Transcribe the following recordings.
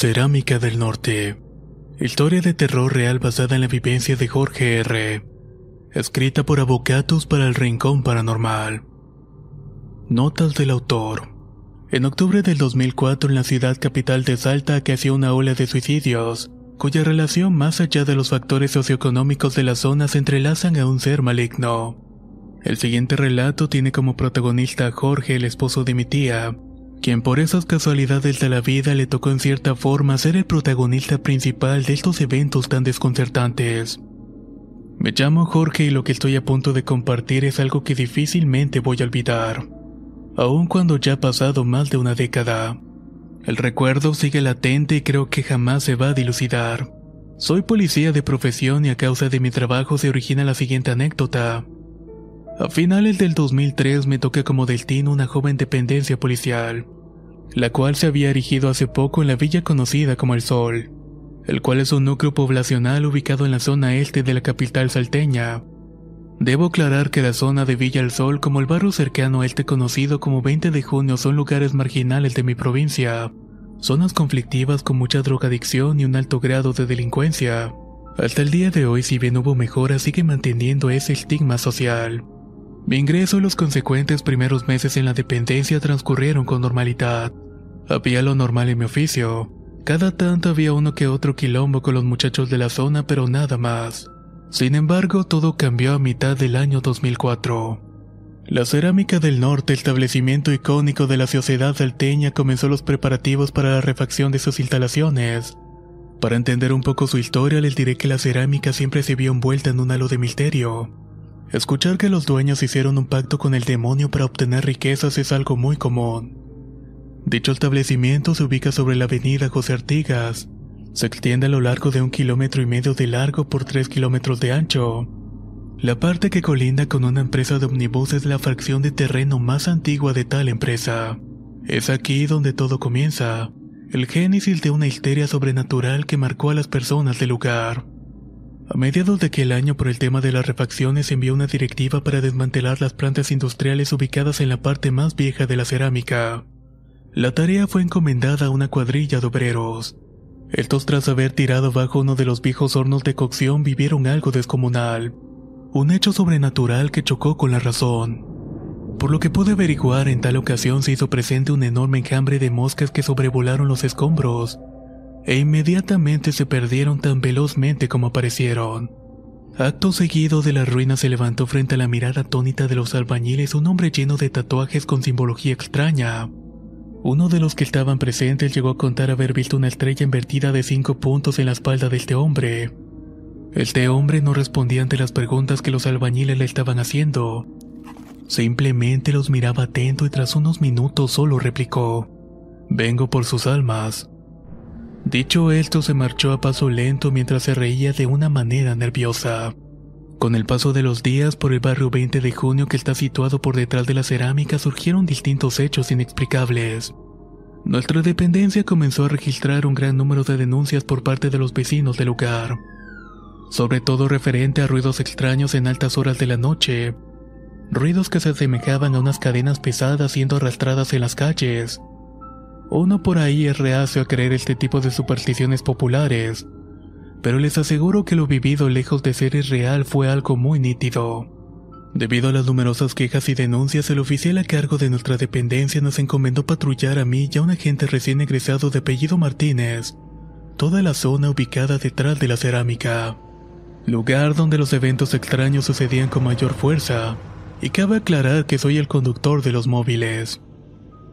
Cerámica del Norte. Historia de terror real basada en la vivencia de Jorge R. Escrita por Avocatus para el Rincón Paranormal. Notas del autor. En octubre del 2004 en la ciudad capital de Salta que hacía una ola de suicidios, cuya relación más allá de los factores socioeconómicos de la zona se entrelazan a un ser maligno. El siguiente relato tiene como protagonista a Jorge, el esposo de mi tía, quien por esas casualidades de la vida le tocó en cierta forma ser el protagonista principal de estos eventos tan desconcertantes. Me llamo Jorge y lo que estoy a punto de compartir es algo que difícilmente voy a olvidar, aun cuando ya ha pasado más de una década. El recuerdo sigue latente y creo que jamás se va a dilucidar. Soy policía de profesión y a causa de mi trabajo se origina la siguiente anécdota. A finales del 2003 me toca como destino una joven dependencia policial, la cual se había erigido hace poco en la villa conocida como El Sol, el cual es un núcleo poblacional ubicado en la zona este de la capital salteña. Debo aclarar que la zona de Villa El Sol como el barrio cercano a este conocido como 20 de junio son lugares marginales de mi provincia, zonas conflictivas con mucha drogadicción y un alto grado de delincuencia. Hasta el día de hoy, si bien hubo mejora, sigue manteniendo ese estigma social. Mi ingreso y los consecuentes primeros meses en la dependencia transcurrieron con normalidad. Había lo normal en mi oficio. Cada tanto había uno que otro quilombo con los muchachos de la zona, pero nada más. Sin embargo, todo cambió a mitad del año 2004. La Cerámica del Norte, establecimiento icónico de la sociedad salteña, comenzó los preparativos para la refacción de sus instalaciones. Para entender un poco su historia, les diré que la cerámica siempre se vio envuelta en un halo de misterio. Escuchar que los dueños hicieron un pacto con el demonio para obtener riquezas es algo muy común. Dicho establecimiento se ubica sobre la avenida José Artigas. Se extiende a lo largo de un kilómetro y medio de largo por tres kilómetros de ancho. La parte que colinda con una empresa de omnibus es la fracción de terreno más antigua de tal empresa. Es aquí donde todo comienza, el génesis de una histeria sobrenatural que marcó a las personas del lugar. A mediados de aquel año, por el tema de las refacciones, envió una directiva para desmantelar las plantas industriales ubicadas en la parte más vieja de la cerámica. La tarea fue encomendada a una cuadrilla de obreros. Estos, tras haber tirado bajo uno de los viejos hornos de cocción, vivieron algo descomunal. Un hecho sobrenatural que chocó con la razón. Por lo que pude averiguar, en tal ocasión se hizo presente un enorme enjambre de moscas que sobrevolaron los escombros, e inmediatamente se perdieron tan velozmente como aparecieron. Acto seguido de la ruina se levantó frente a la mirada atónita de los albañiles un hombre lleno de tatuajes con simbología extraña. Uno de los que estaban presentes llegó a contar haber visto una estrella invertida de cinco puntos en la espalda de este hombre. Este hombre no respondía ante las preguntas que los albañiles le estaban haciendo. Simplemente los miraba atento y tras unos minutos solo replicó, Vengo por sus almas. Dicho esto se marchó a paso lento mientras se reía de una manera nerviosa. Con el paso de los días por el barrio 20 de junio que está situado por detrás de la cerámica surgieron distintos hechos inexplicables. Nuestra dependencia comenzó a registrar un gran número de denuncias por parte de los vecinos del lugar, sobre todo referente a ruidos extraños en altas horas de la noche, ruidos que se asemejaban a unas cadenas pesadas siendo arrastradas en las calles. Uno por ahí es reacio a creer este tipo de supersticiones populares, pero les aseguro que lo vivido lejos de ser irreal fue algo muy nítido. Debido a las numerosas quejas y denuncias, el oficial a cargo de nuestra dependencia nos encomendó patrullar a mí y a un agente recién egresado de apellido Martínez, toda la zona ubicada detrás de la cerámica. lugar donde los eventos extraños sucedían con mayor fuerza, y cabe aclarar que soy el conductor de los móviles.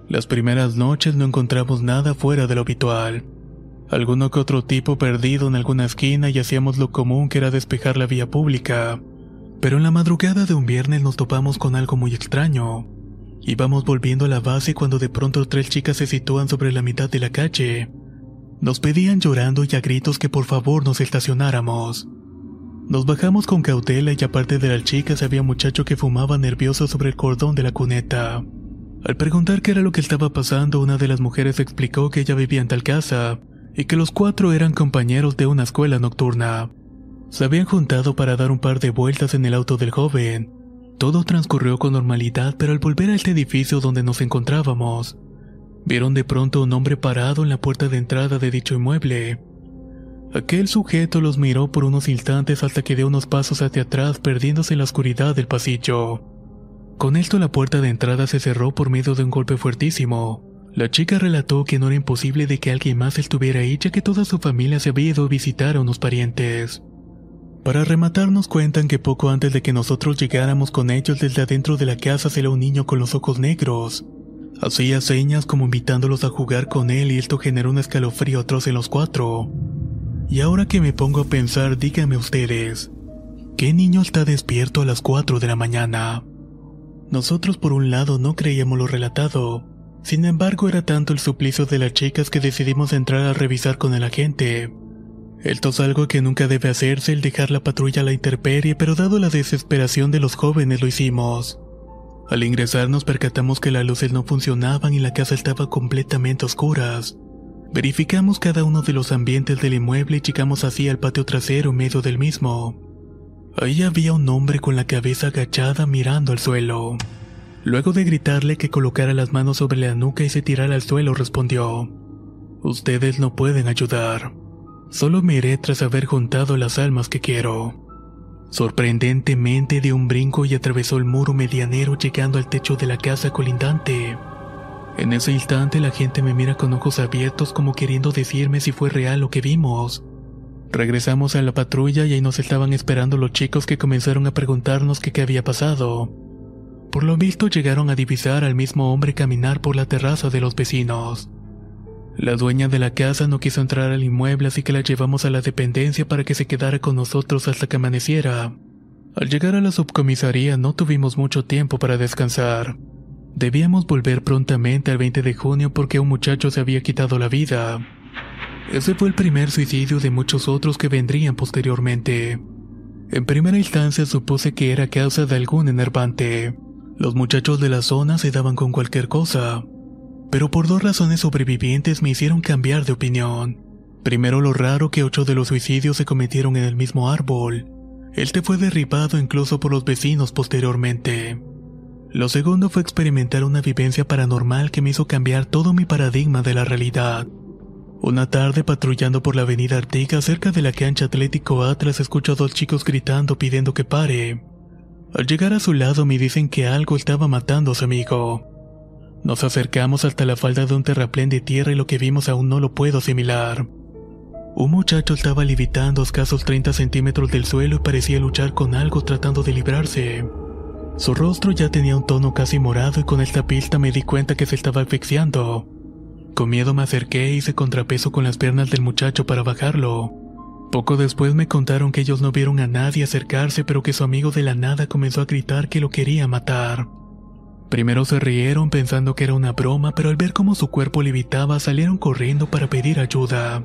Las primeras noches no encontramos nada fuera de lo habitual. Alguno que otro tipo perdido en alguna esquina y hacíamos lo común que era despejar la vía pública. Pero en la madrugada de un viernes nos topamos con algo muy extraño. Íbamos volviendo a la base cuando de pronto tres chicas se sitúan sobre la mitad de la calle. Nos pedían llorando y a gritos que por favor nos estacionáramos. Nos bajamos con cautela y aparte de las chicas había un muchacho que fumaba nervioso sobre el cordón de la cuneta. Al preguntar qué era lo que estaba pasando, una de las mujeres explicó que ella vivía en tal casa y que los cuatro eran compañeros de una escuela nocturna. Se habían juntado para dar un par de vueltas en el auto del joven. Todo transcurrió con normalidad, pero al volver a este edificio donde nos encontrábamos, vieron de pronto un hombre parado en la puerta de entrada de dicho inmueble. Aquel sujeto los miró por unos instantes hasta que dio unos pasos hacia atrás perdiéndose en la oscuridad del pasillo. Con esto la puerta de entrada se cerró por medio de un golpe fuertísimo. La chica relató que no era imposible de que alguien más estuviera ahí ya que toda su familia se había ido a visitar a unos parientes. Para rematarnos cuentan que poco antes de que nosotros llegáramos con ellos desde adentro de la casa salió un niño con los ojos negros, Hacía señas como invitándolos a jugar con él y esto generó un escalofrío atroz en los cuatro. Y ahora que me pongo a pensar, díganme ustedes, ¿qué niño está despierto a las 4 de la mañana? Nosotros por un lado no creíamos lo relatado, sin embargo era tanto el suplicio de las chicas que decidimos entrar a revisar con el agente. Esto es algo que nunca debe hacerse el dejar la patrulla a la intemperie, pero dado la desesperación de los jóvenes lo hicimos. Al ingresar nos percatamos que las luces no funcionaban y la casa estaba completamente oscuras. Verificamos cada uno de los ambientes del inmueble y llegamos así al patio trasero medio del mismo. Ahí había un hombre con la cabeza agachada mirando al suelo. Luego de gritarle que colocara las manos sobre la nuca y se tirara al suelo, respondió, Ustedes no pueden ayudar. Solo me iré tras haber juntado las almas que quiero. Sorprendentemente dio un brinco y atravesó el muro medianero llegando al techo de la casa colindante. En ese instante la gente me mira con ojos abiertos como queriendo decirme si fue real lo que vimos. Regresamos a la patrulla y ahí nos estaban esperando los chicos que comenzaron a preguntarnos qué había pasado. Por lo visto llegaron a divisar al mismo hombre caminar por la terraza de los vecinos. La dueña de la casa no quiso entrar al inmueble así que la llevamos a la dependencia para que se quedara con nosotros hasta que amaneciera. Al llegar a la subcomisaría no tuvimos mucho tiempo para descansar. Debíamos volver prontamente al 20 de junio porque un muchacho se había quitado la vida. Ese fue el primer suicidio de muchos otros que vendrían posteriormente. En primera instancia supuse que era causa de algún enervante. Los muchachos de la zona se daban con cualquier cosa, pero por dos razones sobrevivientes me hicieron cambiar de opinión. Primero lo raro que ocho de los suicidios se cometieron en el mismo árbol. Este fue derribado incluso por los vecinos posteriormente. Lo segundo fue experimentar una vivencia paranormal que me hizo cambiar todo mi paradigma de la realidad. Una tarde patrullando por la avenida Artigas cerca de la cancha Atlético Atlas escucho a dos chicos gritando pidiendo que pare. Al llegar a su lado me dicen que algo estaba matando a su amigo. Nos acercamos hasta la falda de un terraplén de tierra y lo que vimos aún no lo puedo asimilar. Un muchacho estaba levitando a escasos 30 centímetros del suelo y parecía luchar con algo tratando de librarse. Su rostro ya tenía un tono casi morado y con esta pista me di cuenta que se estaba asfixiando. Con miedo me acerqué y hice contrapeso con las piernas del muchacho para bajarlo. Poco después me contaron que ellos no vieron a nadie acercarse pero que su amigo de la nada comenzó a gritar que lo quería matar. Primero se rieron pensando que era una broma, pero al ver cómo su cuerpo levitaba salieron corriendo para pedir ayuda.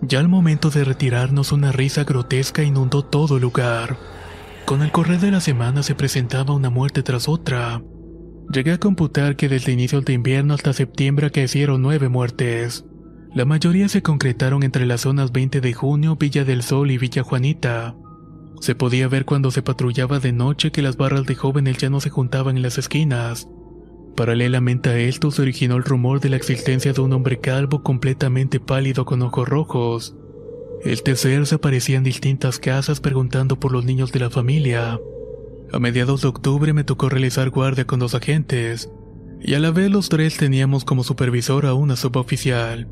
Ya al momento de retirarnos una risa grotesca inundó todo el lugar. Con el correr de la semana se presentaba una muerte tras otra. Llegué a computar que desde inicios de invierno hasta septiembre hicieron nueve muertes. La mayoría se concretaron entre las zonas 20 de junio, Villa del Sol y Villa Juanita. Se podía ver cuando se patrullaba de noche que las barras de jóvenes ya no se juntaban en las esquinas. Paralelamente a esto se originó el rumor de la existencia de un hombre calvo completamente pálido con ojos rojos. El tercer se aparecía en distintas casas preguntando por los niños de la familia. A mediados de octubre me tocó realizar guardia con dos agentes, y a la vez los tres teníamos como supervisor a una suboficial.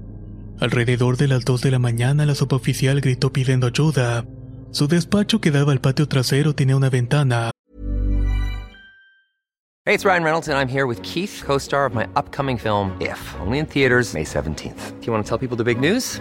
Alrededor de las 2 de la mañana la suboficial gritó pidiendo ayuda, Su despacho que daba al patio trasero tenía una ventana. Hey, it's Ryan Reynolds, and I'm here with Keith, co star of my upcoming film, If, only in theaters, May 17th. Do you want to tell people the big news?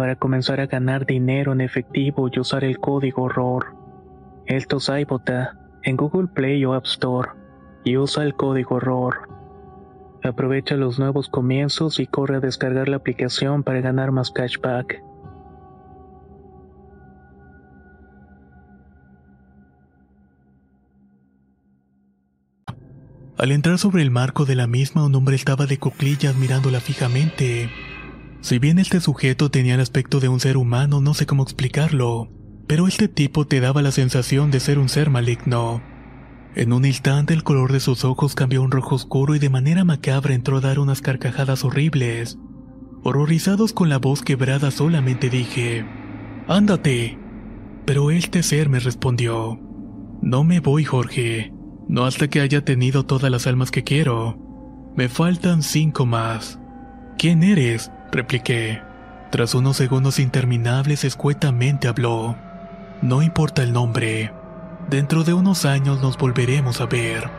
para comenzar a ganar dinero en efectivo y usar el código ROR. Esto es iBota en Google Play o App Store y usa el código ROR. Aprovecha los nuevos comienzos y corre a descargar la aplicación para ganar más cashback. Al entrar sobre el marco de la misma, un hombre estaba de cuclillas mirándola fijamente. Si bien este sujeto tenía el aspecto de un ser humano, no sé cómo explicarlo, pero este tipo te daba la sensación de ser un ser maligno. En un instante el color de sus ojos cambió a un rojo oscuro y de manera macabra entró a dar unas carcajadas horribles. Horrorizados con la voz quebrada solamente dije, Ándate. Pero este ser me respondió, No me voy, Jorge, no hasta que haya tenido todas las almas que quiero. Me faltan cinco más. ¿Quién eres? Repliqué. Tras unos segundos interminables, escuetamente habló. No importa el nombre. Dentro de unos años nos volveremos a ver.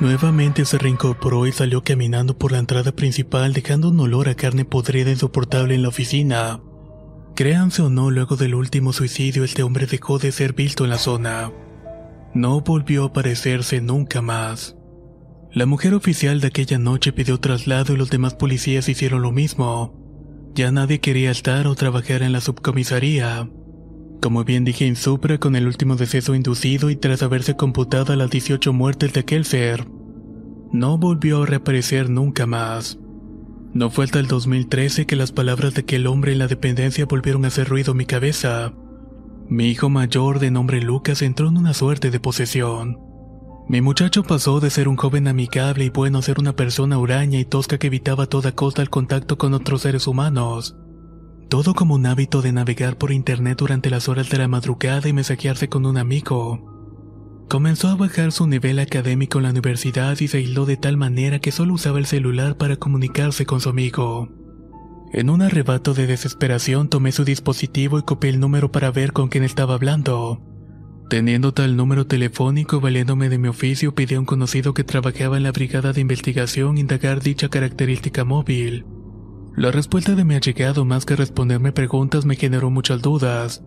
Nuevamente se reincorporó y salió caminando por la entrada principal dejando un olor a carne podrida insoportable en la oficina. Créanse o no, luego del último suicidio este hombre dejó de ser visto en la zona. No volvió a aparecerse nunca más. La mujer oficial de aquella noche pidió traslado y los demás policías hicieron lo mismo. Ya nadie quería estar o trabajar en la subcomisaría. Como bien dije en Supra, con el último deceso inducido y tras haberse computado las 18 muertes de aquel ser, no volvió a reaparecer nunca más. No fue hasta el 2013 que las palabras de aquel hombre en la dependencia volvieron a hacer ruido en mi cabeza. Mi hijo mayor, de nombre Lucas, entró en una suerte de posesión. Mi muchacho pasó de ser un joven amigable y bueno a ser una persona huraña y tosca que evitaba a toda costa el contacto con otros seres humanos. Todo como un hábito de navegar por internet durante las horas de la madrugada y mensajearse con un amigo. Comenzó a bajar su nivel académico en la universidad y se aisló de tal manera que solo usaba el celular para comunicarse con su amigo. En un arrebato de desesperación tomé su dispositivo y copié el número para ver con quién estaba hablando. Teniendo tal número telefónico y valiéndome de mi oficio, pedí a un conocido que trabajaba en la brigada de investigación indagar dicha característica móvil. La respuesta de mi allegado más que responderme preguntas me generó muchas dudas.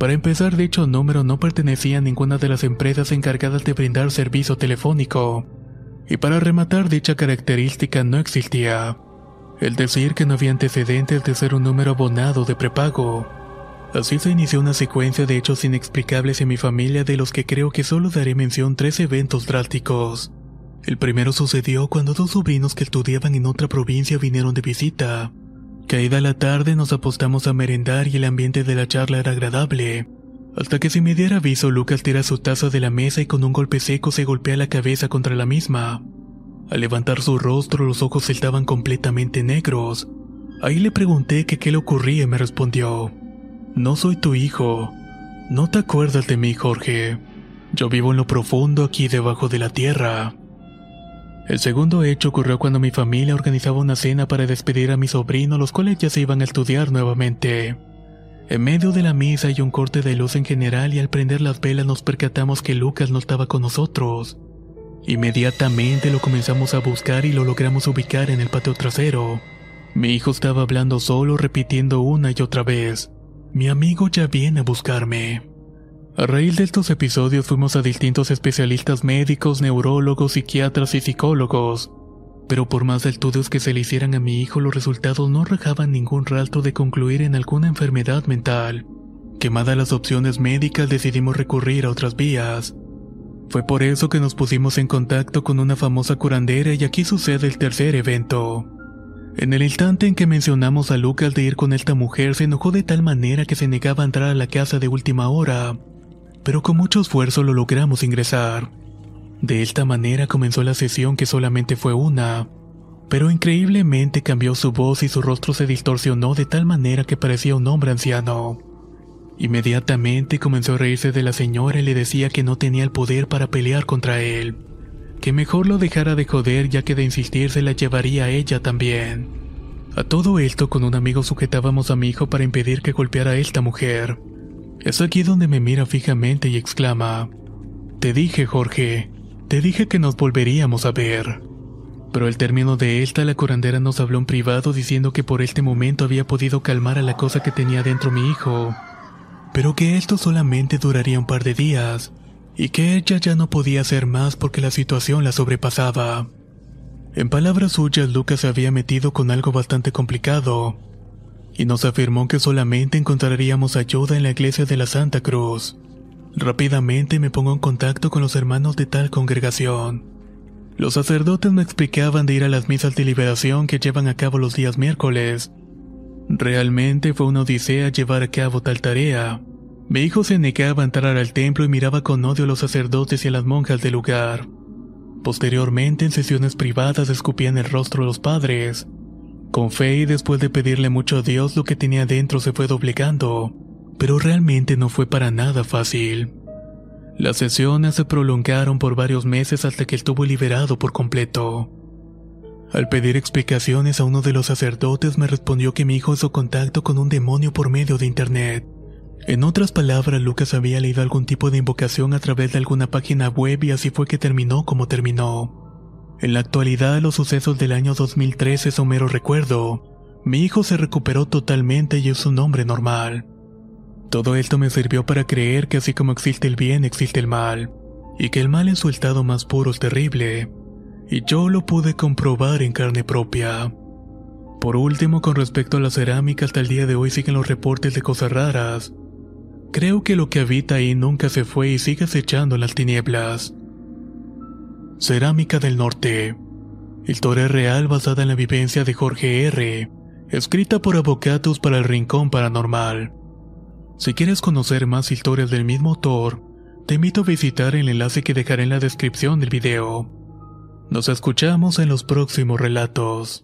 Para empezar, dicho número no pertenecía a ninguna de las empresas encargadas de brindar servicio telefónico. Y para rematar, dicha característica no existía. El decir que no había antecedentes de ser un número abonado de prepago. Así se inició una secuencia de hechos inexplicables en mi familia de los que creo que solo daré mención tres eventos drásticos. El primero sucedió cuando dos sobrinos que estudiaban en otra provincia vinieron de visita. Caída la tarde nos apostamos a merendar y el ambiente de la charla era agradable. Hasta que sin me diera aviso Lucas tira su taza de la mesa y con un golpe seco se golpea la cabeza contra la misma. Al levantar su rostro los ojos estaban completamente negros. Ahí le pregunté que qué le ocurría y me respondió, No soy tu hijo. No te acuerdas de mí, Jorge. Yo vivo en lo profundo aquí debajo de la tierra. El segundo hecho ocurrió cuando mi familia organizaba una cena para despedir a mi sobrino, los cuales ya se iban a estudiar nuevamente. En medio de la misa hay un corte de luz en general y al prender las velas nos percatamos que Lucas no estaba con nosotros. Inmediatamente lo comenzamos a buscar y lo logramos ubicar en el patio trasero. Mi hijo estaba hablando solo repitiendo una y otra vez. Mi amigo ya viene a buscarme. A raíz de estos episodios fuimos a distintos especialistas médicos, neurólogos, psiquiatras y psicólogos. Pero por más estudios que se le hicieran a mi hijo, los resultados no rajaban ningún rastro de concluir en alguna enfermedad mental. Quemadas las opciones médicas decidimos recurrir a otras vías. Fue por eso que nos pusimos en contacto con una famosa curandera y aquí sucede el tercer evento. En el instante en que mencionamos a Lucas de ir con esta mujer se enojó de tal manera que se negaba a entrar a la casa de última hora pero con mucho esfuerzo lo logramos ingresar. De esta manera comenzó la sesión que solamente fue una, pero increíblemente cambió su voz y su rostro se distorsionó de tal manera que parecía un hombre anciano. Inmediatamente comenzó a reírse de la señora y le decía que no tenía el poder para pelear contra él, que mejor lo dejara de joder ya que de insistir se la llevaría a ella también. A todo esto con un amigo sujetábamos a mi hijo para impedir que golpeara a esta mujer. Es aquí donde me mira fijamente y exclama, Te dije, Jorge, te dije que nos volveríamos a ver. Pero al término de esta, la curandera nos habló en privado diciendo que por este momento había podido calmar a la cosa que tenía dentro mi hijo, pero que esto solamente duraría un par de días, y que ella ya no podía hacer más porque la situación la sobrepasaba. En palabras suyas, Lucas se había metido con algo bastante complicado, y nos afirmó que solamente encontraríamos ayuda en la iglesia de la Santa Cruz. Rápidamente me pongo en contacto con los hermanos de tal congregación. Los sacerdotes me explicaban de ir a las misas de liberación que llevan a cabo los días miércoles. Realmente fue una odisea llevar a cabo tal tarea. Mi hijo se negaba a entrar al templo y miraba con odio a los sacerdotes y a las monjas del lugar. Posteriormente, en sesiones privadas, escupían el rostro de los padres. Con fe y después de pedirle mucho a Dios lo que tenía dentro se fue doblegando, pero realmente no fue para nada fácil. Las sesiones se prolongaron por varios meses hasta que estuvo liberado por completo. Al pedir explicaciones a uno de los sacerdotes me respondió que mi hijo hizo contacto con un demonio por medio de internet. En otras palabras, Lucas había leído algún tipo de invocación a través de alguna página web y así fue que terminó como terminó. En la actualidad, los sucesos del año 2013 son mero recuerdo. Mi hijo se recuperó totalmente y es un hombre normal. Todo esto me sirvió para creer que así como existe el bien, existe el mal, y que el mal en su estado más puro es terrible, y yo lo pude comprobar en carne propia. Por último, con respecto a la cerámica, hasta el día de hoy siguen los reportes de cosas raras. Creo que lo que habita ahí nunca se fue y sigue acechando las tinieblas. Cerámica del Norte. Historia real basada en la vivencia de Jorge R. Escrita por Avocatus para el Rincón Paranormal. Si quieres conocer más historias del mismo autor, te invito a visitar el enlace que dejaré en la descripción del video. Nos escuchamos en los próximos relatos.